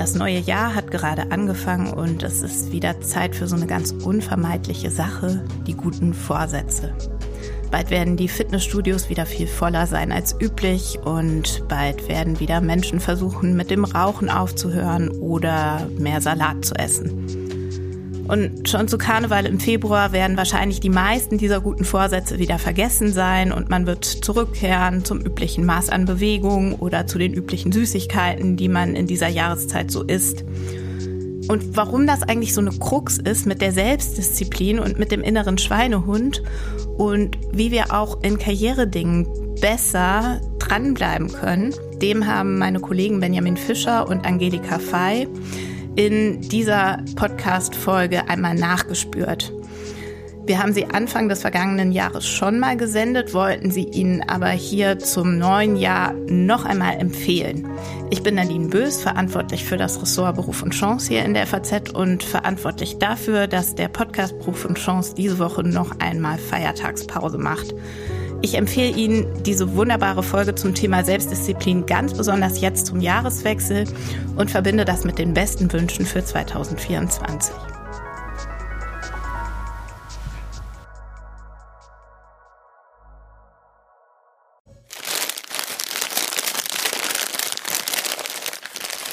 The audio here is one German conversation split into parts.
Das neue Jahr hat gerade angefangen und es ist wieder Zeit für so eine ganz unvermeidliche Sache, die guten Vorsätze. Bald werden die Fitnessstudios wieder viel voller sein als üblich und bald werden wieder Menschen versuchen, mit dem Rauchen aufzuhören oder mehr Salat zu essen. Und schon zu Karneval im Februar werden wahrscheinlich die meisten dieser guten Vorsätze wieder vergessen sein und man wird zurückkehren zum üblichen Maß an Bewegung oder zu den üblichen Süßigkeiten, die man in dieser Jahreszeit so isst. Und warum das eigentlich so eine Krux ist mit der Selbstdisziplin und mit dem inneren Schweinehund und wie wir auch in Karrieredingen besser dranbleiben können, dem haben meine Kollegen Benjamin Fischer und Angelika Fey in dieser Podcast-Folge einmal nachgespürt. Wir haben sie Anfang des vergangenen Jahres schon mal gesendet, wollten sie Ihnen aber hier zum neuen Jahr noch einmal empfehlen. Ich bin Nadine Bös, verantwortlich für das Ressort Beruf und Chance hier in der FAZ und verantwortlich dafür, dass der Podcast Beruf und Chance diese Woche noch einmal Feiertagspause macht. Ich empfehle Ihnen diese wunderbare Folge zum Thema Selbstdisziplin ganz besonders jetzt zum Jahreswechsel und verbinde das mit den besten Wünschen für 2024.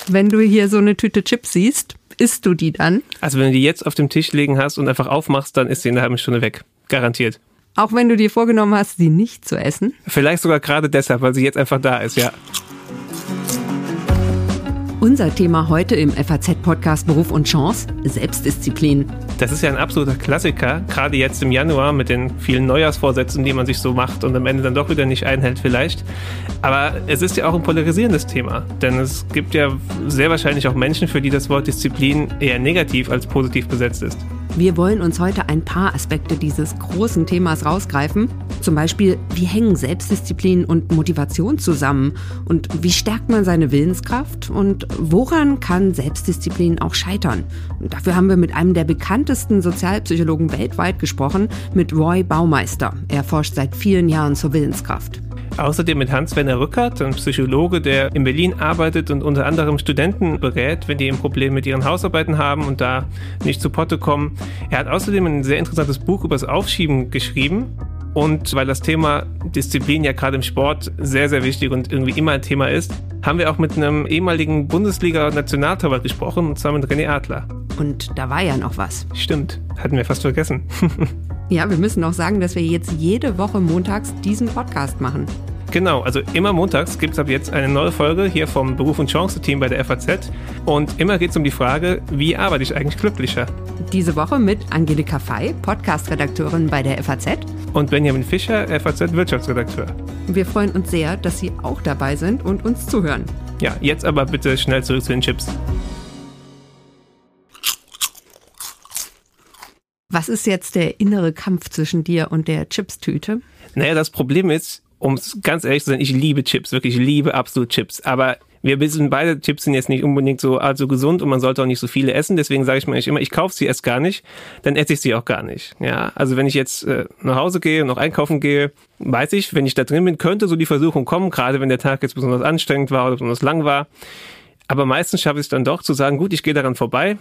Wenn du hier so eine Tüte Chips siehst, isst du die dann? Also wenn du die jetzt auf dem Tisch liegen hast und einfach aufmachst, dann ist sie in einer halben Stunde weg. Garantiert. Auch wenn du dir vorgenommen hast, sie nicht zu essen? Vielleicht sogar gerade deshalb, weil sie jetzt einfach da ist, ja. Unser Thema heute im FAZ-Podcast Beruf und Chance, Selbstdisziplin. Das ist ja ein absoluter Klassiker, gerade jetzt im Januar mit den vielen Neujahrsvorsätzen, die man sich so macht und am Ende dann doch wieder nicht einhält vielleicht. Aber es ist ja auch ein polarisierendes Thema, denn es gibt ja sehr wahrscheinlich auch Menschen, für die das Wort Disziplin eher negativ als positiv besetzt ist. Wir wollen uns heute ein paar Aspekte dieses großen Themas rausgreifen. Zum Beispiel, wie hängen Selbstdisziplin und Motivation zusammen? Und wie stärkt man seine Willenskraft? Und woran kann Selbstdisziplin auch scheitern? Und dafür haben wir mit einem der bekanntesten Sozialpsychologen weltweit gesprochen, mit Roy Baumeister. Er forscht seit vielen Jahren zur Willenskraft. Außerdem mit Hans-Werner Rückert, ein Psychologe, der in Berlin arbeitet und unter anderem Studenten berät, wenn die ein Problem mit ihren Hausarbeiten haben und da nicht zu Potte kommen. Er hat außerdem ein sehr interessantes Buch über das Aufschieben geschrieben. Und weil das Thema Disziplin ja gerade im Sport sehr, sehr wichtig und irgendwie immer ein Thema ist, haben wir auch mit einem ehemaligen Bundesliga-Nationaltorwart gesprochen, und zwar mit René Adler. Und da war ja noch was. Stimmt, hatten wir fast vergessen. Ja, wir müssen auch sagen, dass wir jetzt jede Woche montags diesen Podcast machen. Genau, also immer montags gibt es ab jetzt eine neue Folge hier vom Beruf und Chance-Team bei der FAZ. Und immer geht es um die Frage, wie arbeite ich eigentlich glücklicher? Diese Woche mit Angelika Fey, Podcast-Redakteurin bei der FAZ. Und Benjamin Fischer, FAZ-Wirtschaftsredakteur. Wir freuen uns sehr, dass Sie auch dabei sind und uns zuhören. Ja, jetzt aber bitte schnell zurück zu den Chips. Was ist jetzt der innere Kampf zwischen dir und der Chipstüte? Naja, das Problem ist, um ganz ehrlich zu sein, ich liebe Chips, wirklich, ich liebe absolut Chips. Aber wir wissen beide, Chips sind jetzt nicht unbedingt so allzu gesund und man sollte auch nicht so viele essen. Deswegen sage ich mir immer, ich kaufe sie erst gar nicht, dann esse ich sie auch gar nicht. Ja, also wenn ich jetzt äh, nach Hause gehe und noch einkaufen gehe, weiß ich, wenn ich da drin bin, könnte so die Versuchung kommen, gerade wenn der Tag jetzt besonders anstrengend war oder besonders lang war. Aber meistens schaffe ich es dann doch zu sagen, gut, ich gehe daran vorbei,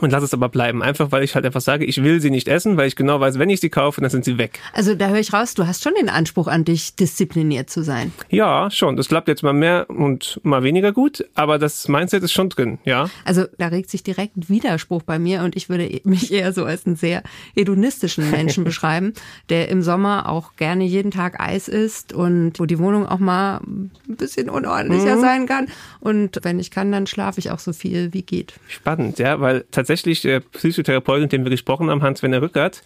und lass es aber bleiben. Einfach, weil ich halt einfach sage, ich will sie nicht essen, weil ich genau weiß, wenn ich sie kaufe, dann sind sie weg. Also da höre ich raus, du hast schon den Anspruch an dich, diszipliniert zu sein. Ja, schon. Das klappt jetzt mal mehr und mal weniger gut, aber das Mindset ist schon drin, ja. Also da regt sich direkt ein Widerspruch bei mir und ich würde mich eher so als einen sehr hedonistischen Menschen beschreiben, der im Sommer auch gerne jeden Tag Eis isst und wo die Wohnung auch mal ein bisschen unordentlicher mhm. sein kann. Und wenn ich kann, dann schlafe ich auch so viel wie geht. Spannend, ja, weil tatsächlich der Psychotherapeut, mit dem wir gesprochen haben, Hans-Werner Rückert,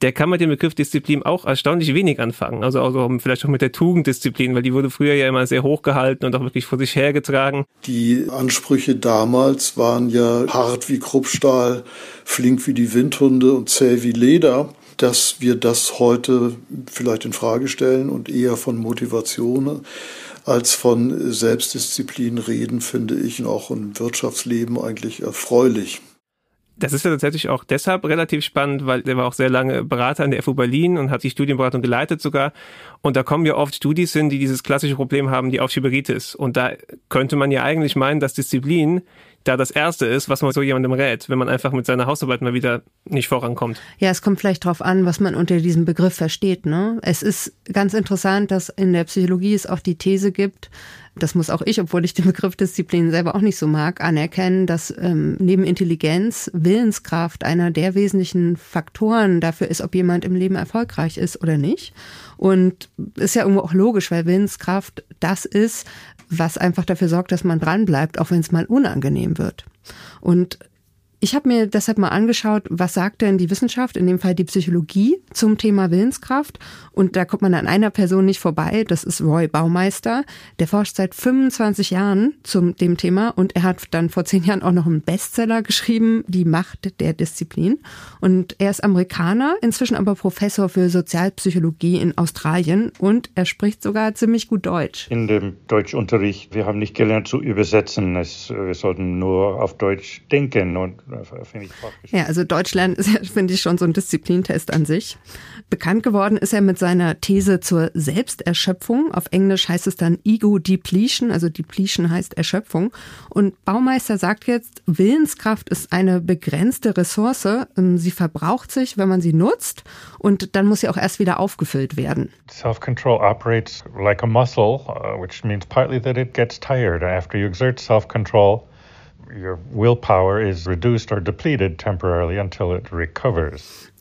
der kann mit dem Begriff Disziplin auch erstaunlich wenig anfangen. Also, also vielleicht auch mit der Tugenddisziplin, weil die wurde früher ja immer sehr hochgehalten und auch wirklich vor sich hergetragen. Die Ansprüche damals waren ja hart wie Kruppstahl, flink wie die Windhunde und zäh wie Leder. Dass wir das heute vielleicht in Frage stellen und eher von Motivation als von Selbstdisziplin reden, finde ich auch im Wirtschaftsleben eigentlich erfreulich. Das ist ja tatsächlich auch deshalb relativ spannend, weil der war auch sehr lange Berater an der FU Berlin und hat die Studienberatung geleitet sogar. Und da kommen ja oft Studis hin, die dieses klassische Problem haben, die Aufschieberitis. Und da könnte man ja eigentlich meinen, dass Disziplin da das Erste ist, was man so jemandem rät, wenn man einfach mit seiner Hausarbeit mal wieder nicht vorankommt. Ja, es kommt vielleicht darauf an, was man unter diesem Begriff versteht. Ne? Es ist ganz interessant, dass in der Psychologie es auch die These gibt, das muss auch ich, obwohl ich den Begriff Disziplin selber auch nicht so mag, anerkennen, dass ähm, neben Intelligenz Willenskraft einer der wesentlichen Faktoren dafür ist, ob jemand im Leben erfolgreich ist oder nicht. Und ist ja irgendwo auch logisch, weil Willenskraft das ist, was einfach dafür sorgt, dass man dranbleibt, auch wenn es mal unangenehm wird. Und ich habe mir deshalb mal angeschaut, was sagt denn die Wissenschaft, in dem Fall die Psychologie, zum Thema Willenskraft. Und da kommt man an einer Person nicht vorbei, das ist Roy Baumeister. Der forscht seit 25 Jahren zum dem Thema und er hat dann vor zehn Jahren auch noch einen Bestseller geschrieben, Die Macht der Disziplin. Und er ist Amerikaner, inzwischen aber Professor für Sozialpsychologie in Australien und er spricht sogar ziemlich gut Deutsch. In dem Deutschunterricht, wir haben nicht gelernt zu übersetzen, es, wir sollten nur auf Deutsch denken und Ja, also Deutschland ist ja, finde ich, schon so ein Disziplintest an sich. Bekannt geworden ist er mit seiner These zur Selbsterschöpfung. Auf Englisch heißt es dann Ego Depletion, also Depletion heißt Erschöpfung. Und Baumeister sagt jetzt, Willenskraft ist eine begrenzte Ressource. Ähm, sie verbraucht sich, wenn man sie nutzt. Und dann muss sie auch erst wieder aufgefüllt werden. Self-control operates like a muscle, uh, which means partly that it gets tired. After you exert self-control,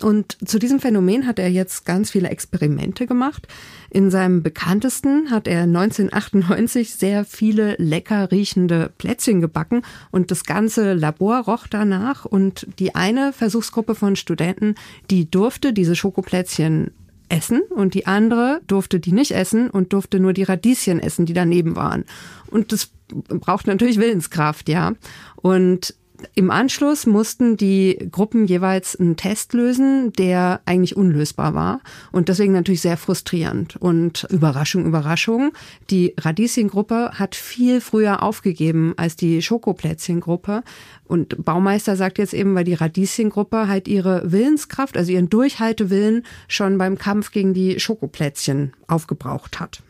Und zu diesem Phänomen hat er jetzt ganz viele Experimente gemacht. In seinem bekanntesten hat er 1998 sehr viele lecker riechende Plätzchen gebacken und das ganze Labor roch danach und die eine Versuchsgruppe von Studenten, die durfte diese Schokoplätzchen essen und die andere durfte die nicht essen und durfte nur die Radieschen essen, die daneben waren. Und das braucht natürlich Willenskraft, ja. Und im Anschluss mussten die Gruppen jeweils einen Test lösen, der eigentlich unlösbar war und deswegen natürlich sehr frustrierend. Und Überraschung, Überraschung, die Radieschen-Gruppe hat viel früher aufgegeben als die Schokoplätzchen-Gruppe. Und Baumeister sagt jetzt eben, weil die Radieschen-Gruppe halt ihre Willenskraft, also ihren Durchhaltewillen schon beim Kampf gegen die Schokoplätzchen aufgebraucht hat.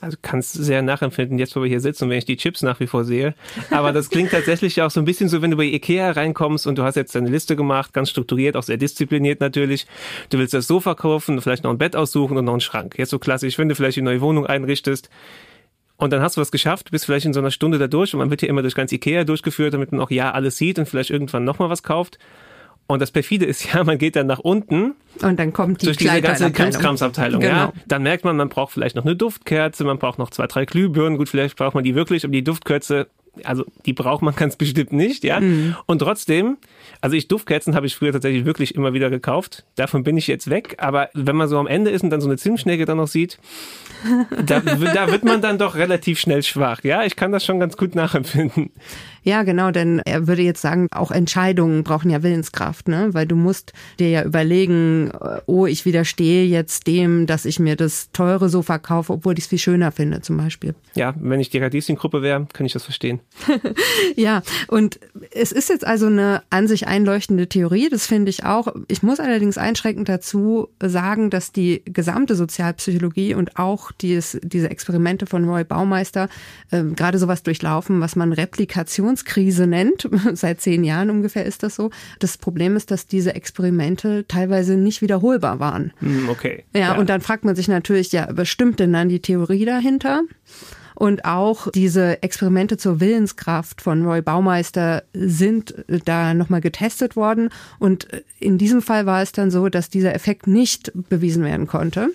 Also kannst sehr nachempfinden, jetzt wo wir hier sitzen und wenn ich die Chips nach wie vor sehe. Aber das klingt tatsächlich auch so ein bisschen so, wenn du bei Ikea reinkommst und du hast jetzt deine Liste gemacht, ganz strukturiert, auch sehr diszipliniert natürlich. Du willst das Sofa kaufen, vielleicht noch ein Bett aussuchen und noch einen Schrank. Jetzt so klassisch, wenn du vielleicht eine neue Wohnung einrichtest. Und dann hast du was geschafft, bist vielleicht in so einer Stunde da durch und man wird hier immer durch ganz Ikea durchgeführt, damit man auch ja alles sieht und vielleicht irgendwann nochmal was kauft. Und das perfide ist ja, man geht dann nach unten. Und dann kommt die durch diese ganze Krimskramsabteilung. Genau. Ja, dann merkt man, man braucht vielleicht noch eine Duftkerze, man braucht noch zwei, drei Glühbirnen. Gut, vielleicht braucht man die wirklich, aber die Duftkerze, also die braucht man ganz bestimmt nicht, ja. Mhm. Und trotzdem, also ich Duftkerzen habe ich früher tatsächlich wirklich immer wieder gekauft. Davon bin ich jetzt weg. Aber wenn man so am Ende ist und dann so eine Zimtschnecke dann noch sieht, da, da wird man dann doch relativ schnell schwach. Ja, ich kann das schon ganz gut nachempfinden. Ja, genau, denn er würde jetzt sagen, auch Entscheidungen brauchen ja Willenskraft, ne? Weil du musst dir ja überlegen, äh, oh, ich widerstehe jetzt dem, dass ich mir das teure Sofa kaufe, obwohl ich es viel schöner finde, zum Beispiel. Ja, wenn ich die Radieschen-Gruppe wäre, könnte ich das verstehen. ja, und es ist jetzt also eine an sich einleuchtende Theorie, das finde ich auch. Ich muss allerdings einschränkend dazu sagen, dass die gesamte Sozialpsychologie und auch dies, diese Experimente von Roy Baumeister äh, gerade sowas durchlaufen, was man Replikation Migrationskrise nennt. Seit zehn Jahren ungefähr ist das so. Das Problem ist, dass diese Experimente teilweise nicht wiederholbar waren. Hm, okay. Ja, ja. und dann fragt man sich natürlich, ja, was stimmt denn dann die Theorie dahinter? Und auch diese Experimente zur Willenskraft von Roy Baumeister sind da nochmal getestet worden. Und in diesem Fall war es dann so, dass dieser Effekt nicht bewiesen werden konnte.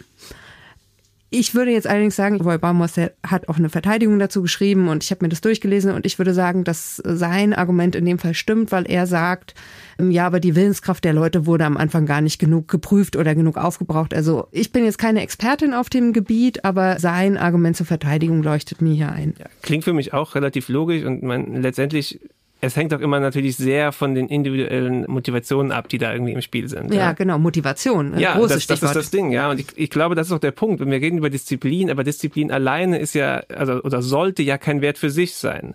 Ich würde jetzt allerdings sagen, Roy Baumeister hat auch eine Verteidigung dazu geschrieben und ich habe mir das durchgelesen und ich würde sagen, dass sein Argument in dem Fall stimmt, weil er sagt, ähm, ja, aber die Willenskraft der Leute wurde am Anfang gar nicht genug geprüft oder genug aufgebraucht. Also ich bin jetzt keine Expertin auf dem Gebiet, aber sein Argument zur Verteidigung leuchtet mir hier ein. Ja, klingt für mich auch relativ logisch und man letztendlich es hängt auch immer natürlich sehr von den individuellen Motivationen ab, die da irgendwie im Spiel sind. Ja, ja. genau, Motivation. Ja, das, das ist das Ding, ja. Und ich, ich glaube, das ist auch der Punkt. Wenn wir reden über Disziplin, aber Disziplin alleine ist ja, also oder sollte ja kein Wert für sich sein.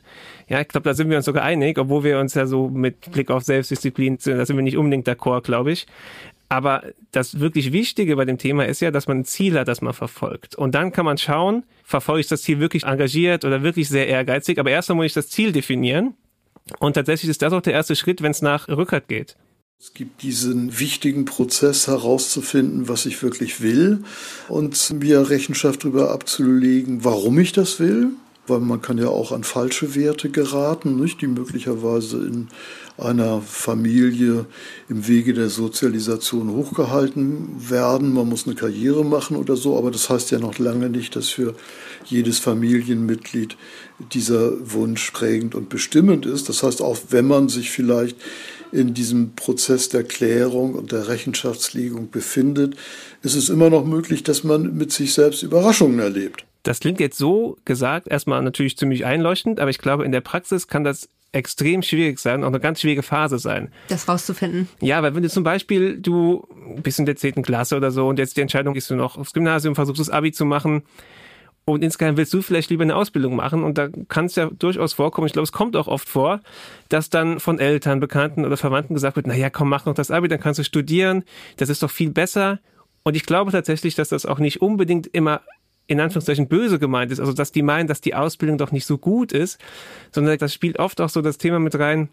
Ja, ich glaube, da sind wir uns sogar einig, obwohl wir uns ja so mit Blick auf Selbstdisziplin sind, da sind wir nicht unbedingt d'accord, glaube ich. Aber das wirklich Wichtige bei dem Thema ist ja, dass man ein Ziel hat, das man verfolgt. Und dann kann man schauen, verfolge ich das Ziel wirklich engagiert oder wirklich sehr ehrgeizig. Aber erstmal muss ich das Ziel definieren Und tatsächlich ist das auch der erste Schritt, wenn es nach Rückert geht. Es gibt diesen wichtigen Prozess herauszufinden, was ich wirklich will und mir Rechenschaft darüber abzulegen, warum ich das will. Weil man kann ja auch an falsche Werte geraten, nicht? die möglicherweise in einer Familie im Wege der Sozialisation hochgehalten werden. Man muss eine Karriere machen oder so, aber das heißt ja noch lange nicht, dass für jedes Familienmitglied dieser Wunsch prägend und bestimmend ist. Das heißt, auch wenn man sich vielleicht in diesem Prozess der Klärung und der Rechenschaftslegung befindet, ist es immer noch möglich, dass man mit sich selbst Überraschungen erlebt. Das klingt jetzt so gesagt erstmal natürlich ziemlich einleuchtend, aber ich glaube, in der Praxis kann das extrem schwierig sein, auch eine ganz schwierige Phase sein. Das rauszufinden. Ja, weil wenn du zum Beispiel, du bist in der zehnten Klasse oder so und jetzt die Entscheidung gehst du noch aufs Gymnasium, versuchst das Abi zu machen, und insgeheim willst du vielleicht lieber eine Ausbildung machen und da kann es ja durchaus vorkommen, ich glaube, es kommt auch oft vor, dass dann von Eltern, Bekannten oder Verwandten gesagt wird, naja, komm, mach noch das Abi, dann kannst du studieren, das ist doch viel besser. Und ich glaube tatsächlich, dass das auch nicht unbedingt immer in Anführungszeichen böse gemeint ist, also dass die meinen, dass die Ausbildung doch nicht so gut ist, sondern das spielt oft auch so das Thema mit rein,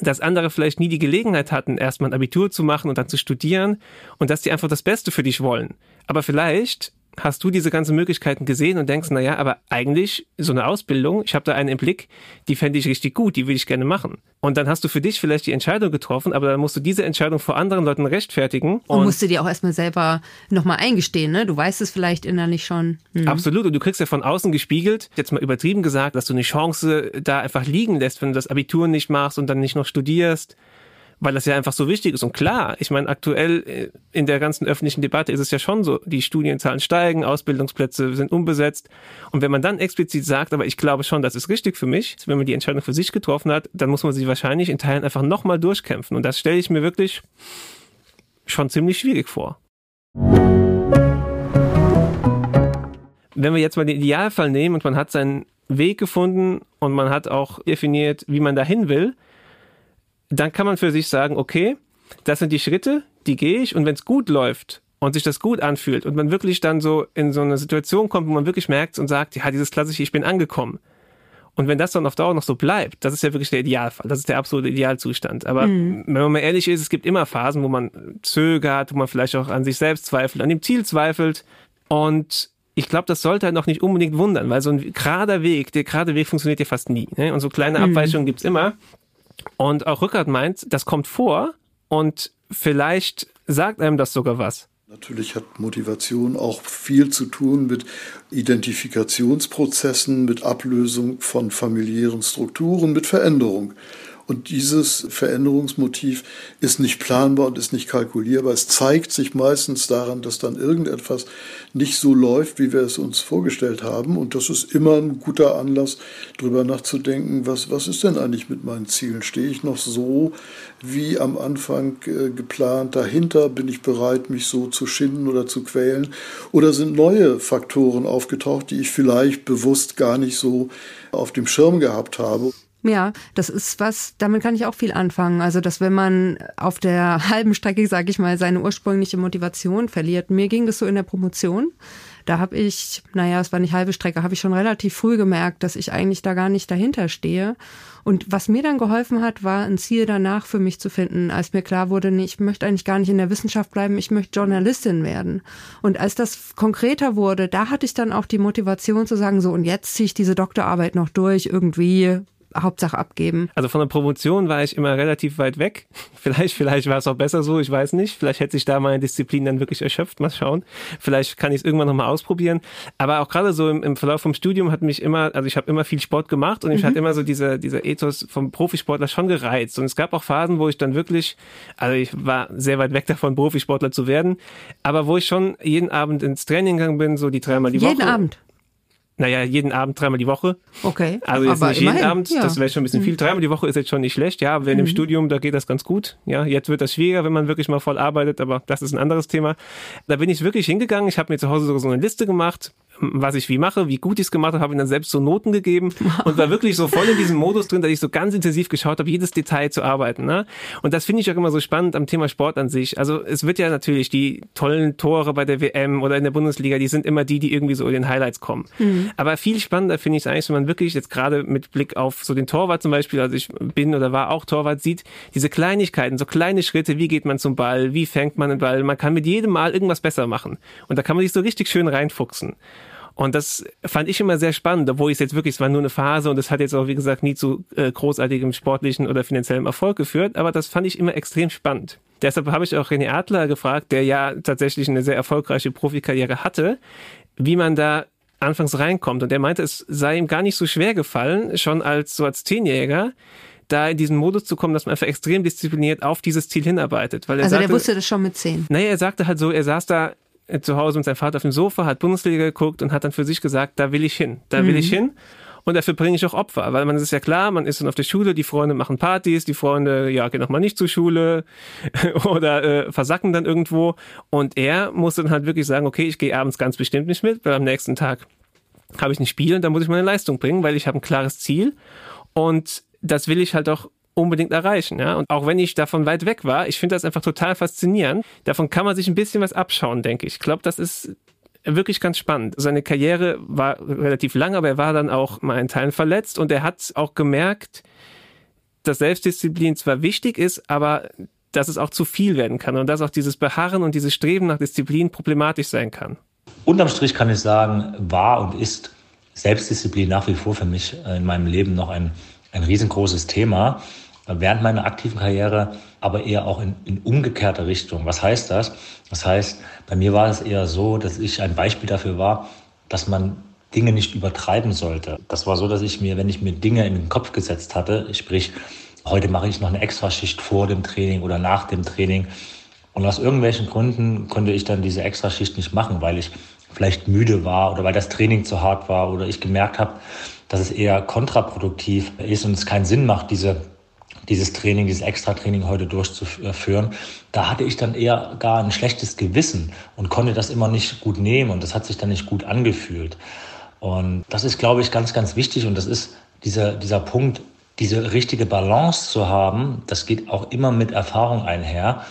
dass andere vielleicht nie die Gelegenheit hatten, erstmal ein Abitur zu machen und dann zu studieren und dass die einfach das Beste für dich wollen. Aber vielleicht hast du diese ganzen Möglichkeiten gesehen und denkst, naja, aber eigentlich so eine Ausbildung, ich habe da einen im Blick, die fände ich richtig gut, die will ich gerne machen. Und dann hast du für dich vielleicht die Entscheidung getroffen, aber dann musst du diese Entscheidung vor anderen Leuten rechtfertigen. Und, und musst du dir auch erstmal selber nochmal eingestehen, ne? Du weißt es vielleicht innerlich schon. Mhm. Absolut. Und du kriegst ja von außen gespiegelt, jetzt mal übertrieben gesagt, dass du eine Chance da einfach liegen lässt, wenn du das Abitur nicht machst und dann nicht noch studierst weil das ja einfach so wichtig ist. Und klar, ich meine, aktuell äh, in der ganzen öffentlichen Debatte ist es ja schon so, die Studienzahlen steigen, Ausbildungsplätze sind unbesetzt. Und wenn man dann explizit sagt, aber ich glaube schon, das ist richtig für mich, wenn man die Entscheidung für sich getroffen hat, dann muss man sich wahrscheinlich in Teilen einfach nochmal durchkämpfen. Und das stelle ich mir wirklich schon ziemlich schwierig vor. Wenn wir jetzt mal den Idealfall nehmen und man hat seinen Weg gefunden und man hat auch definiert, wie man dahin will, dann kann man für sich sagen, okay, das sind die Schritte, die gehe ich und wenn es gut läuft und sich das gut anfühlt und man wirklich dann so in so eine Situation kommt, wo man wirklich merkt und sagt, ja, dieses klassische, ich bin angekommen. Und wenn das dann auf Dauer noch so bleibt, das ist ja wirklich der Idealfall, das ist der absolute Idealzustand. Aber mhm. wenn man mal ehrlich ist, es gibt immer Phasen, wo man zögert, wo man vielleicht auch an sich selbst zweifelt, an dem Ziel zweifelt. Und ich glaube, das sollte halt noch nicht unbedingt wundern, weil so ein gerader Weg, der gerade Weg funktioniert ja fast nie. Ne? Und so kleine mhm. Abweichungen mhm. gibt's immer. Und auch Rückert meint, das kommt vor und vielleicht sagt einem das sogar was. Natürlich hat Motivation auch viel zu tun mit Identifikationsprozessen, mit Ablösung von familiären Strukturen, mit Veränderung. Und dieses Veränderungsmotiv ist nicht planbar und ist nicht kalkulierbar. Es zeigt sich meistens daran, dass dann irgendetwas nicht so läuft, wie wir es uns vorgestellt haben. Und das ist immer ein guter Anlass, darüber nachzudenken, was, was ist denn eigentlich mit meinen Zielen? Stehe ich noch so wie am Anfang äh, geplant dahinter? Bin ich bereit, mich so zu schinden oder zu quälen? Oder sind neue Faktoren aufgetaucht, die ich vielleicht bewusst gar nicht so auf dem Schirm gehabt habe? Ja, das ist was, damit kann ich auch viel anfangen. Also, dass wenn man auf der halben Strecke, sage ich mal, seine ursprüngliche Motivation verliert. Mir ging das so in der Promotion. Da habe ich, naja, es war nicht halbe Strecke, habe ich schon relativ früh gemerkt, dass ich eigentlich da gar nicht dahinter stehe. Und was mir dann geholfen hat, war ein Ziel danach für mich zu finden, als mir klar wurde, nee, ich möchte eigentlich gar nicht in der Wissenschaft bleiben, ich möchte Journalistin werden. Und als das konkreter wurde, da hatte ich dann auch die Motivation zu sagen, so, und jetzt ziehe ich diese Doktorarbeit noch durch, irgendwie Hauptsache abgeben. Also von der Promotion war ich immer relativ weit weg. Vielleicht, vielleicht war es auch besser so, ich weiß nicht. Vielleicht hätte sich da meine Disziplin dann wirklich erschöpft. Mal schauen. Vielleicht kann ich es irgendwann nochmal ausprobieren. Aber auch gerade so im, im, Verlauf vom Studium hat mich immer, also ich habe immer viel Sport gemacht und ich mhm. hatte immer so dieser, dieser Ethos vom Profisportler schon gereizt. Und es gab auch Phasen, wo ich dann wirklich, also ich war sehr weit weg davon, Profisportler zu werden, aber wo ich schon jeden Abend ins Training gegangen bin, so die dreimal die jeden Woche. Jeden Abend? Naja, jeden Abend dreimal die Woche. Okay. Also jetzt aber nicht jeden Abend, ja. das wäre schon ein bisschen viel. Dreimal die Woche ist jetzt schon nicht schlecht, ja, wenn mhm. im Studium, da geht das ganz gut. Ja, jetzt wird das schwieriger, wenn man wirklich mal voll arbeitet, aber das ist ein anderes Thema. Da bin ich wirklich hingegangen, ich habe mir zu Hause so eine Liste gemacht was ich wie mache, wie gut ich es gemacht habe, habe ihm dann selbst so Noten gegeben und war wirklich so voll in diesem Modus drin, dass ich so ganz intensiv geschaut habe, jedes Detail zu arbeiten. Ne? Und das finde ich auch immer so spannend am Thema Sport an sich. Also es wird ja natürlich die tollen Tore bei der WM oder in der Bundesliga, die sind immer die, die irgendwie so in den Highlights kommen. Mhm. Aber viel spannender finde ich es eigentlich, wenn man wirklich jetzt gerade mit Blick auf so den Torwart zum Beispiel, also ich bin oder war auch Torwart, sieht diese Kleinigkeiten, so kleine Schritte, wie geht man zum Ball, wie fängt man den Ball, man kann mit jedem Mal irgendwas besser machen. Und da kann man sich so richtig schön reinfuchsen. Und das fand ich immer sehr spannend, obwohl es jetzt wirklich, es war nur eine Phase und es hat jetzt auch, wie gesagt, nie zu äh, großartigem sportlichen oder finanziellem Erfolg geführt, aber das fand ich immer extrem spannend. Deshalb habe ich auch René Adler gefragt, der ja tatsächlich eine sehr erfolgreiche Profikarriere hatte, wie man da anfangs reinkommt. Und er meinte, es sei ihm gar nicht so schwer gefallen, schon als so als Zehnjähriger, da in diesen Modus zu kommen, dass man einfach extrem diszipliniert auf dieses Ziel hinarbeitet. Weil er also sagte, der wusste das schon mit zehn. Naja, er sagte halt so, er saß da zu Hause mit seinem Vater auf dem Sofa, hat Bundesliga geguckt und hat dann für sich gesagt, da will ich hin, da will mhm. ich hin. Und dafür bringe ich auch Opfer, weil man ist ja klar, man ist dann auf der Schule, die Freunde machen Partys, die Freunde, ja, gehen nochmal nicht zur Schule oder äh, versacken dann irgendwo. Und er muss dann halt wirklich sagen, okay, ich gehe abends ganz bestimmt nicht mit, weil am nächsten Tag habe ich ein Spiel und dann muss ich meine Leistung bringen, weil ich habe ein klares Ziel. Und das will ich halt auch unbedingt erreichen. Ja? Und auch wenn ich davon weit weg war, ich finde das einfach total faszinierend. Davon kann man sich ein bisschen was abschauen, denke ich. Ich glaube, das ist wirklich ganz spannend. Seine Karriere war relativ lang, aber er war dann auch mal in Teilen verletzt und er hat auch gemerkt, dass Selbstdisziplin zwar wichtig ist, aber dass es auch zu viel werden kann und dass auch dieses Beharren und dieses Streben nach Disziplin problematisch sein kann. Unterm Strich kann ich sagen, war und ist Selbstdisziplin nach wie vor für mich in meinem Leben noch ein, ein riesengroßes Thema während meiner aktiven Karriere, aber eher auch in, in umgekehrter Richtung. Was heißt das? Das heißt, bei mir war es eher so, dass ich ein Beispiel dafür war, dass man Dinge nicht übertreiben sollte. Das war so, dass ich mir, wenn ich mir Dinge in den Kopf gesetzt hatte, sprich, heute mache ich noch eine Extraschicht vor dem Training oder nach dem Training. Und aus irgendwelchen Gründen konnte ich dann diese Extraschicht nicht machen, weil ich vielleicht müde war oder weil das Training zu hart war oder ich gemerkt habe, dass es eher kontraproduktiv ist und es keinen Sinn macht, diese dieses Training, dieses Extra-Training heute durchzuführen, da hatte ich dann eher gar ein schlechtes Gewissen und konnte das immer nicht gut nehmen und das hat sich dann nicht gut angefühlt. Und das ist, glaube ich, ganz, ganz wichtig und das ist dieser, dieser Punkt, diese richtige Balance zu haben, das geht auch immer mit Erfahrung einher,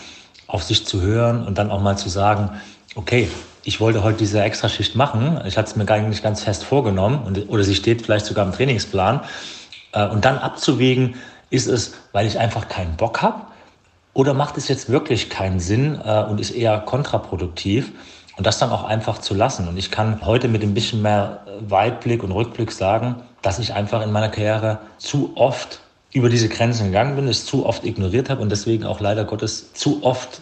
auf sich zu hören und dann auch mal zu sagen, okay, ich wollte heute diese Extraschicht machen, ich hatte es mir gar nicht ganz fest vorgenommen und, oder sie steht vielleicht sogar im Trainingsplan äh, und dann abzuwägen, ist es, weil ich einfach keinen Bock habe? Oder macht es jetzt wirklich keinen Sinn äh, und ist eher kontraproduktiv? Und das dann auch einfach zu lassen. Und ich kann heute mit ein bisschen mehr äh, Weitblick und Rückblick sagen, dass ich einfach in meiner Karriere zu oft über diese Grenzen gegangen bin, es zu oft ignoriert habe und deswegen auch leider Gottes zu oft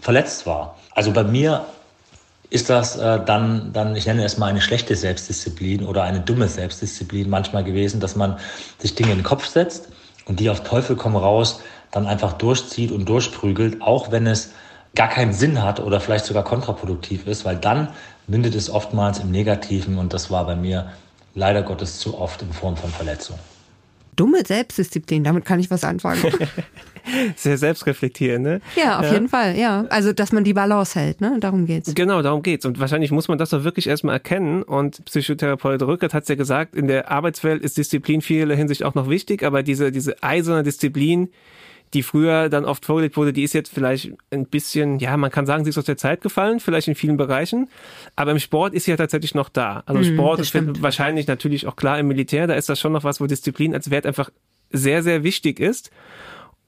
verletzt war. Also bei mir ist das äh, dann, dann, ich nenne es mal eine schlechte Selbstdisziplin oder eine dumme Selbstdisziplin manchmal gewesen, dass man sich Dinge in den Kopf setzt und die auf Teufel komm raus dann einfach durchzieht und durchprügelt, auch wenn es gar keinen Sinn hat oder vielleicht sogar kontraproduktiv ist, weil dann mündet es oftmals im Negativen und das war bei mir leider Gottes zu oft in Form von Verletzung dumme Selbstdisziplin, damit kann ich was anfangen. Sehr selbstreflektierend, ne? Ja, auf ja. jeden Fall, ja. Also, dass man die Balance hält, ne? Darum geht's. Genau, darum geht's. Und wahrscheinlich muss man das doch wirklich erstmal erkennen. Und Psychotherapeut Rückert hat's ja gesagt, in der Arbeitswelt ist Disziplin vieler Hinsicht auch noch wichtig, aber diese, diese eiserne Disziplin, die früher dann oft vorgelegt wurde, die ist jetzt vielleicht ein bisschen, ja, man kann sagen, sie ist aus der Zeit gefallen, vielleicht in vielen Bereichen. Aber im Sport ist sie ja tatsächlich noch da. Also mm, Sport ist wahrscheinlich natürlich auch klar im Militär, da ist das schon noch was, wo Disziplin als Wert einfach sehr, sehr wichtig ist.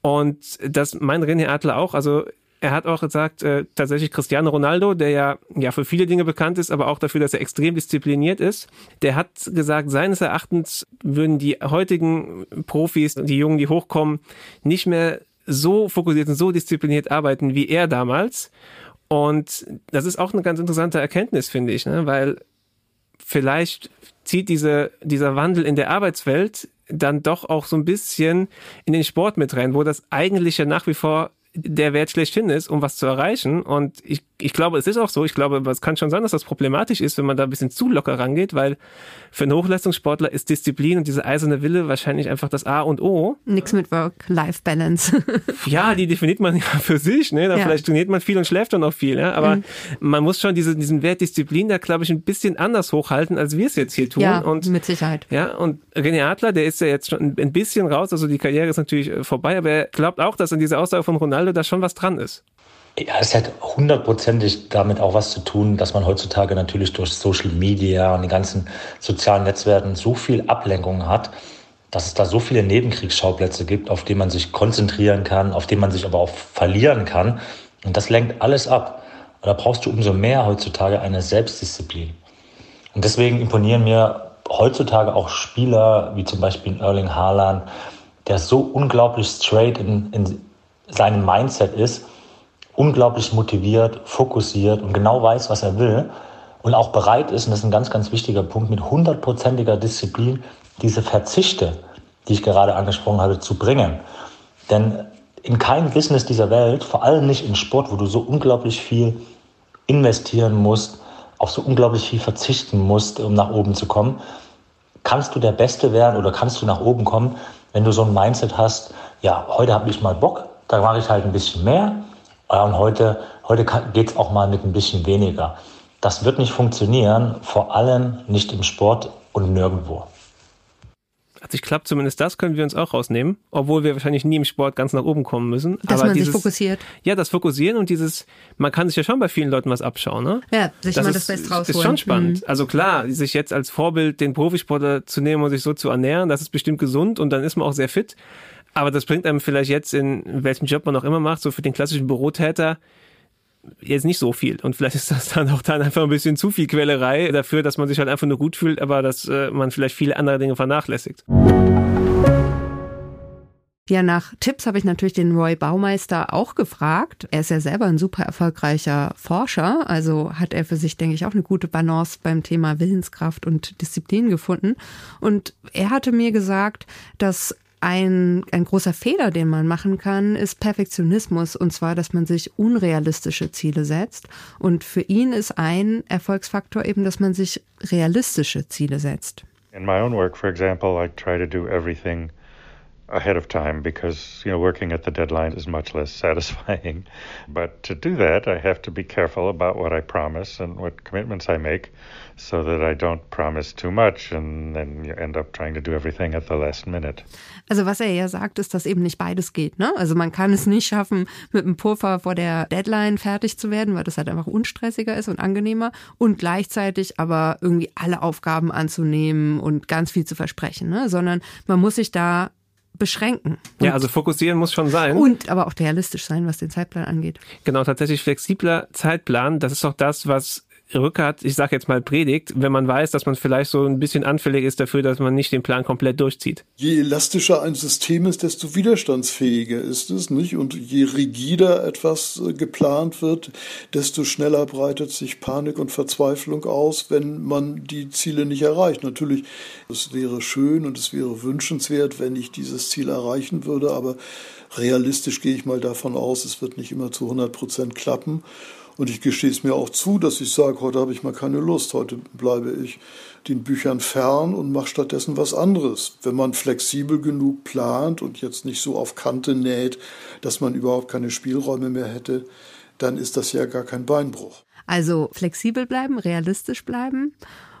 Und das mein René Adler auch. Also er hat auch gesagt, äh, tatsächlich Cristiano Ronaldo, der ja, ja für viele Dinge bekannt ist, aber auch dafür, dass er extrem diszipliniert ist, der hat gesagt, seines Erachtens würden die heutigen Profis, die Jungen, die hochkommen, nicht mehr so fokussiert und so diszipliniert arbeiten wie er damals. Und das ist auch eine ganz interessante Erkenntnis, finde ich, ne? weil vielleicht zieht diese, dieser Wandel in der Arbeitswelt dann doch auch so ein bisschen in den Sport mit rein, wo das eigentlich ja nach wie vor der Wert schlechthin ist, um was zu erreichen. Und ich, ich glaube, es ist auch so. Ich glaube, es kann schon sein, dass das problematisch ist, wenn man da ein bisschen zu locker rangeht, weil für einen Hochleistungssportler ist Disziplin und diese eiserne Wille wahrscheinlich einfach das A und O. Nix mit Work-Life-Balance. ja, die definiert man ja für sich. Ne? Da ja. Vielleicht trainiert man viel und schläft dann auch viel. Ja? Aber mhm. man muss schon diese, diesen Wert Disziplin da, glaube ich, ein bisschen anders hochhalten, als wir es jetzt hier tun. Ja, und, mit Sicherheit. Ja, und René Adler, der ist ja jetzt schon ein bisschen raus. Also die Karriere ist natürlich äh, vorbei, aber er glaubt auch, dass an dieser Aussage von Ronaldo da schon was dran ist. Ja, es hat hundertprozentig damit auch was zu tun, dass man heutzutage natürlich durch Social Media und die ganzen sozialen Netzwerken so viel Ablenkung hat, dass es da so viele Nebenkriegsschauplätze gibt, auf die man sich konzentrieren kann, auf die man sich aber auch verlieren kann. Und das lenkt alles ab. Und da brauchst du umso mehr heutzutage eine Selbstdisziplin. Und deswegen imponieren mir heutzutage auch Spieler wie zum Beispiel Erling Haaland, der so unglaublich straight in, in seinem Mindset ist, unglaublich motiviert, fokussiert und genau weiß, was er will und auch bereit ist, und das ist ein ganz, ganz wichtiger Punkt, mit hundertprozentiger Disziplin diese Verzichte, die ich gerade angesprochen habe, zu bringen. Denn in keinem Business dieser Welt, vor allem nicht in Sport, wo du so unglaublich viel investieren musst, auf so unglaublich viel verzichten musst, um nach oben zu kommen, kannst du der Beste werden oder kannst du nach oben kommen, wenn du so ein Mindset hast, ja, heute habe ich mal Bock, da mache ich halt ein bisschen mehr und heute, heute geht es auch mal mit ein bisschen weniger. Das wird nicht funktionieren, vor allem nicht im Sport und nirgendwo. Also ich glaube, zumindest das können wir uns auch rausnehmen, obwohl wir wahrscheinlich nie im Sport ganz nach oben kommen müssen. Dass Aber man dieses, sich fokussiert. Ja, das Fokussieren und dieses, man kann sich ja schon bei vielen Leuten was abschauen, ne? Ja, sich das mal ist, das Beste rausholen. ist schon spannend. Mhm. Also klar, sich jetzt als Vorbild den Profisportler zu nehmen und sich so zu ernähren, das ist bestimmt gesund und dann ist man auch sehr fit. Aber das bringt einem vielleicht jetzt in welchem Job man auch immer macht, so für den klassischen Bürotäter, jetzt nicht so viel. Und vielleicht ist das dann auch dann einfach ein bisschen zu viel Quellerei dafür, dass man sich halt einfach nur gut fühlt, aber dass äh, man vielleicht viele andere Dinge vernachlässigt. Ja, nach Tipps habe ich natürlich den Roy Baumeister auch gefragt. Er ist ja selber ein super erfolgreicher Forscher, also hat er für sich, denke ich, auch eine gute Balance beim Thema Willenskraft und Disziplin gefunden. Und er hatte mir gesagt, dass ein, ein großer Fehler, den man machen kann, ist Perfektionismus. Und zwar, dass man sich unrealistische Ziele setzt. Und für ihn ist ein Erfolgsfaktor eben, dass man sich realistische Ziele setzt. In my own work, for example, I try to do everything ahead of time because you know working at the deadline is much less satisfying. But to do that, I have to be careful about what I promise and what commitments I make, so that I don't promise too much and then you end up trying to do everything at the last minute. Also was er ja sagt, ist, dass eben nicht beides geht. Ne? Also man kann es nicht schaffen, mit einem Puffer vor der Deadline fertig zu werden, weil das halt einfach unstressiger ist und angenehmer und gleichzeitig aber irgendwie alle Aufgaben anzunehmen und ganz viel zu versprechen, ne? sondern man muss sich da beschränken. Und ja, also fokussieren muss schon sein. Und aber auch realistisch sein, was den Zeitplan angeht. Genau, tatsächlich flexibler Zeitplan. Das ist auch das, was Rückert, ich sage jetzt mal predigt, wenn man weiß, dass man vielleicht so ein bisschen anfällig ist dafür, dass man nicht den Plan komplett durchzieht. Je elastischer ein System ist, desto widerstandsfähiger ist es, nicht? Und je rigider etwas äh, geplant wird, desto schneller breitet sich Panik und Verzweiflung aus, wenn man die Ziele nicht erreicht. Natürlich, es wäre schön und es wäre wünschenswert, wenn ich dieses Ziel erreichen würde, aber realistisch gehe ich mal davon aus, es wird nicht immer zu 100 Prozent klappen. Und ich gestehe es mir auch zu, dass ich sage, heute habe ich mal keine Lust, heute bleibe ich den Büchern fern und mache stattdessen was anderes. Wenn man flexibel genug plant und jetzt nicht so auf Kante näht, dass man überhaupt keine Spielräume mehr hätte, dann ist das ja gar kein Beinbruch. Also flexibel bleiben, realistisch bleiben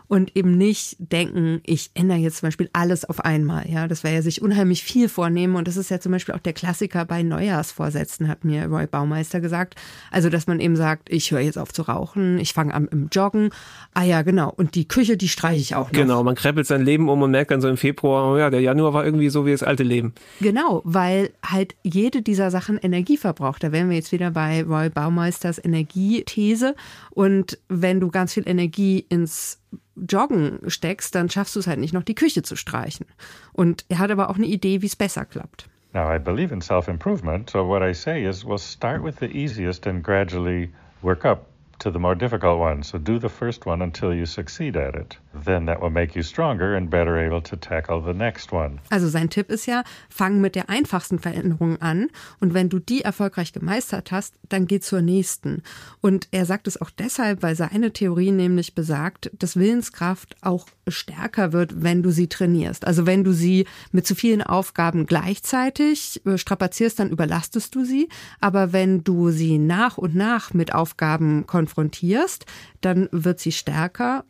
und eben nicht denken, ich ändere jetzt zum Beispiel alles auf einmal. Ja, das wäre ja sich unheimlich viel vornehmen und das ist ja zum Beispiel auch der Klassiker bei Neujahrsvorsätzen, hat mir Roy Baumeister gesagt. Also, dass man eben sagt, ich höre jetzt auf zu rauchen, ich fange an im Joggen. Ah ja, genau. Und die Küche, die streiche ich auch noch. Genau, man krempelt sein Leben um und merkt dann so im Februar, oh ja, der Januar war irgendwie so wie das alte Leben. Genau, weil halt jede dieser Sachen Energie verbraucht. Da wären wir jetzt wieder bei Roy Baumeisters Energiethese. Und wenn du ganz viel Energie ins Joggen steckst, dann schaffst du es halt nicht noch die Küche zu streichen. Und er hat aber auch eine Idee, wie es besser klappt. Now, I believe in self improvement, so what I say is, well, start with the easiest and gradually work up to the more difficult one. So do the first one until you succeed at it. Then that will make you stronger and better able to tackle the next one. Also sein Tipp ist ja, fang mit der einfachsten Veränderung an und wenn du die erfolgreich gemeistert hast, dann geh zur nächsten. Und er sagt es auch deshalb, weil seine Theorie nämlich besagt, dass Willenskraft auch stärker wird, wenn du sie trainierst. Also wenn du sie mit zu vielen Aufgaben gleichzeitig äh, strapazierst, dann überlastest du sie. Aber wenn du sie nach und nach mit Aufgaben konfrontierst, dann wird sie stärker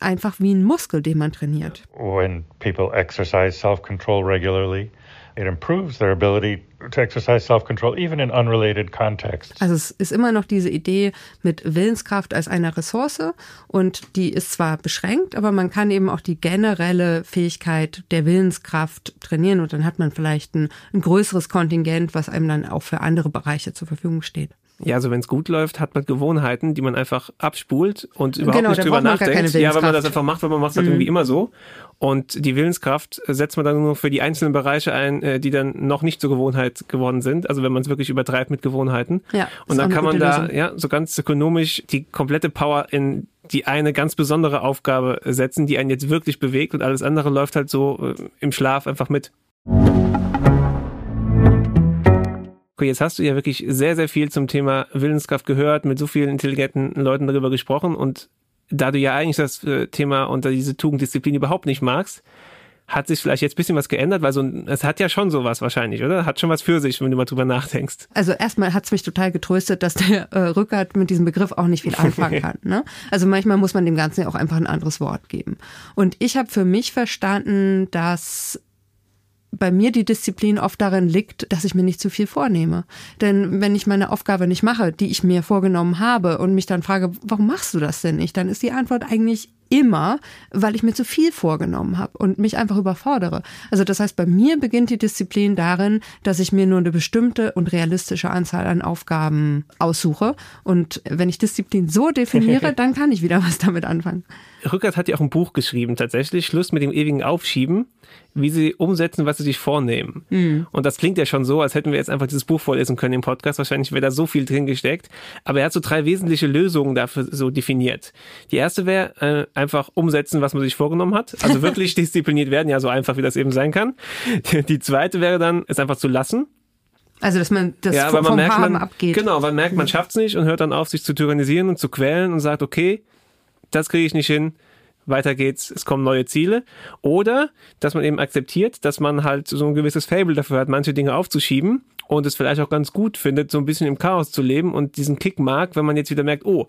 einfach wie ein Muskel, den man trainiert. When people exercise self-control regularly, it improves their ability to exercise self-control even in unrelated contexts. Also es ist immer noch diese Idee mit Willenskraft als einer Ressource und die ist zwar beschränkt, aber man kann eben auch die generelle Fähigkeit der Willenskraft trainieren und dann hat man vielleicht ein, ein größeres Kontingent, was einem dann auch für andere Bereiche zur Verfügung steht. Ja, also wenn es gut läuft, hat man Gewohnheiten, die man einfach abspult und überhaupt genau, nicht drüber nachdenkt. Ja, wenn man das einfach macht, weil man macht es halt mhm. irgendwie immer so. Und die Willenskraft setzt man dann nur für die einzelnen Bereiche ein, äh, die dann noch nicht zur Gewohnheit geworden sind. Also wenn man es wirklich übertreibt mit Gewohnheiten. Ja, und dann kann man da Lösung. ja so ganz ökonomisch die komplette Power in die eine ganz besondere Aufgabe setzen, die einen jetzt wirklich bewegt und alles andere läuft halt so äh, im Schlaf einfach mit. Okay, jetzt hast du ja wirklich sehr, sehr viel zum Thema Willenskraft gehört, mit so vielen intelligenten Leuten darüber gesprochen und da du ja eigentlich das äh, Thema und diese Tugenddisziplin überhaupt nicht magst, hat sich vielleicht jetzt ein bisschen was geändert, weil so es hat ja schon sowas wahrscheinlich, oder? Hat schon was für sich, wenn du mal drüber nachdenkst. Also erstmal hat es mich total getröstet, dass der äh, Rückert mit diesem Begriff auch nicht viel anfangen kann. Ne? Also manchmal muss man dem Ganzen ja auch einfach ein anderes Wort geben. Und ich habe für mich verstanden, dass bei mir die Disziplin oft darin liegt, dass ich mir nicht zu viel vornehme. Denn wenn ich meine Aufgabe nicht mache, die ich mir vorgenommen habe und mich dann frage, warum machst du das denn nicht, dann ist die Antwort eigentlich immer, weil ich mir zu viel vorgenommen habe und mich einfach überfordere. Also das heißt, bei mir beginnt die Disziplin darin, dass ich mir nur eine bestimmte und realistische Anzahl an Aufgaben aussuche. Und wenn ich Disziplin so definiere, dann kann ich wieder was damit anfangen. Rückert hat ja auch ein Buch geschrieben, tatsächlich, Schluss mit dem ewigen Aufschieben, wie sie umsetzen, was sie sich vornehmen. Mhm. Und das klingt ja schon so, als hätten wir jetzt einfach dieses Buch vorlesen können im Podcast. Wahrscheinlich wäre da so viel drin gesteckt. Aber er hat so drei wesentliche Lösungen dafür so definiert. Die erste wäre äh, einfach umsetzen, was man sich vorgenommen hat. Also wirklich diszipliniert werden, ja, so einfach wie das eben sein kann. Die zweite wäre dann, es einfach zu lassen. Also, dass man das ja, vom, man merkt, Haben man, abgeht. Genau, man merkt, man schafft es nicht und hört dann auf, sich zu tyrannisieren und zu quälen und sagt, okay, das kriege ich nicht hin, weiter geht's, es kommen neue Ziele. Oder, dass man eben akzeptiert, dass man halt so ein gewisses Fable dafür hat, manche Dinge aufzuschieben und es vielleicht auch ganz gut findet, so ein bisschen im Chaos zu leben und diesen Kick mag, wenn man jetzt wieder merkt, oh,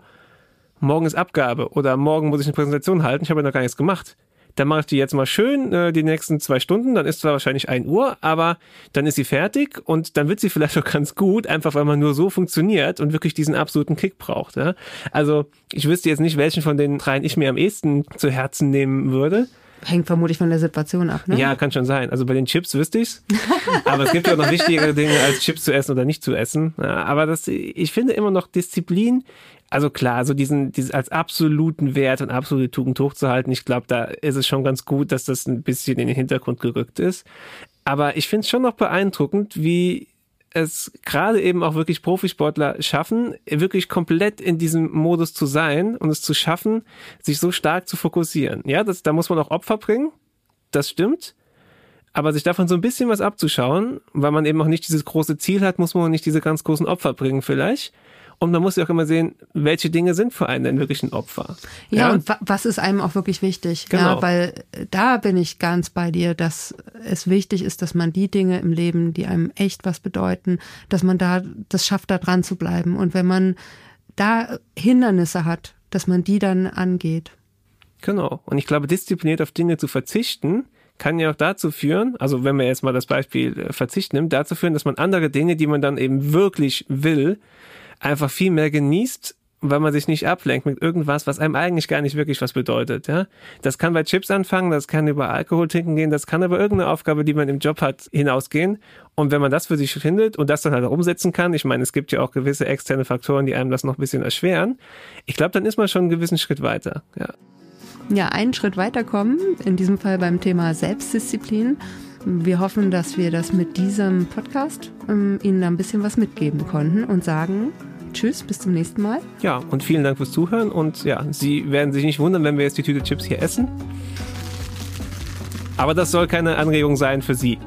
morgen ist Abgabe oder morgen muss ich eine Präsentation halten, ich habe ja noch gar nichts gemacht dann mache ich die jetzt mal schön äh, die nächsten zwei Stunden, dann ist zwar wahrscheinlich ein Uhr, aber dann ist sie fertig und dann wird sie vielleicht auch ganz gut, einfach weil man nur so funktioniert und wirklich diesen absoluten Kick braucht. Ja? Also ich wüsste jetzt nicht, welchen von den dreien ich mir am ehesten zu Herzen nehmen würde. Hängt vermutlich von der Situation ab, ne? Ja, kann schon sein. Also bei den Chips wüsste ich's. aber es gibt ja auch noch wichtigere Dinge, als Chips zu essen oder nicht zu essen. Ja, aber das, ich finde immer noch Disziplin also klar, so diesen, diesen als absoluten Wert und absolute Tugend hochzuhalten, ich glaube, da ist es schon ganz gut, dass das ein bisschen in den Hintergrund gerückt ist. Aber ich finde es schon noch beeindruckend, wie es gerade eben auch wirklich Profisportler schaffen, wirklich komplett in diesem Modus zu sein und es zu schaffen, sich so stark zu fokussieren. Ja, das, da muss man auch Opfer bringen. Das stimmt. Aber sich davon so ein bisschen was abzuschauen, weil man eben auch nicht dieses große Ziel hat, muss man auch nicht diese ganz großen Opfer bringen vielleicht. Und man muss ja auch immer sehen, welche Dinge sind für einen denn wirklich ein Opfer. Ja, ja? und was ist einem auch wirklich wichtig? Genau. Ja, weil äh, da bin ich ganz bei dir, dass es wichtig ist, dass man die Dinge im Leben, die einem echt was bedeuten, dass man da das schafft, da dran zu bleiben. Und wenn man da Hindernisse hat, dass man die dann angeht. Genau. Und ich glaube, diszipliniert auf Dinge zu verzichten, kann ja auch dazu führen, also wenn man jetzt mal das Beispiel äh, Verzicht nimmt, dazu führen, dass man andere Dinge, die man dann eben wirklich will, einfach viel mehr genießt, weil man sich nicht ablenkt mit irgendwas, was einem eigentlich gar nicht wirklich was bedeutet. Ja, das kann bei Chips anfangen, das kann über Alkohol trinken gehen, das kann aber irgendeine Aufgabe, die man im Job hat, hinausgehen. Und wenn man das für sich findet und das dann halt auch umsetzen kann, ich meine, es gibt ja auch gewisse externe Faktoren, die einem das noch ein bisschen erschweren. Ich glaube, dann ist man schon einen gewissen Schritt weiter. Ja. Ja, einen Schritt weiterkommen, in diesem Fall beim Thema Selbstdisziplin. Wir hoffen, dass wir das mit diesem Podcast ähm, Ihnen ein bisschen was mitgeben konnten und sagen, Tschüss, bis zum nächsten Mal. Ja, und vielen Dank fürs Zuhören. Und ja, Sie werden sich nicht wundern, wenn wir jetzt die Tüte Chips hier essen. Aber das soll keine Anregung sein für Sie.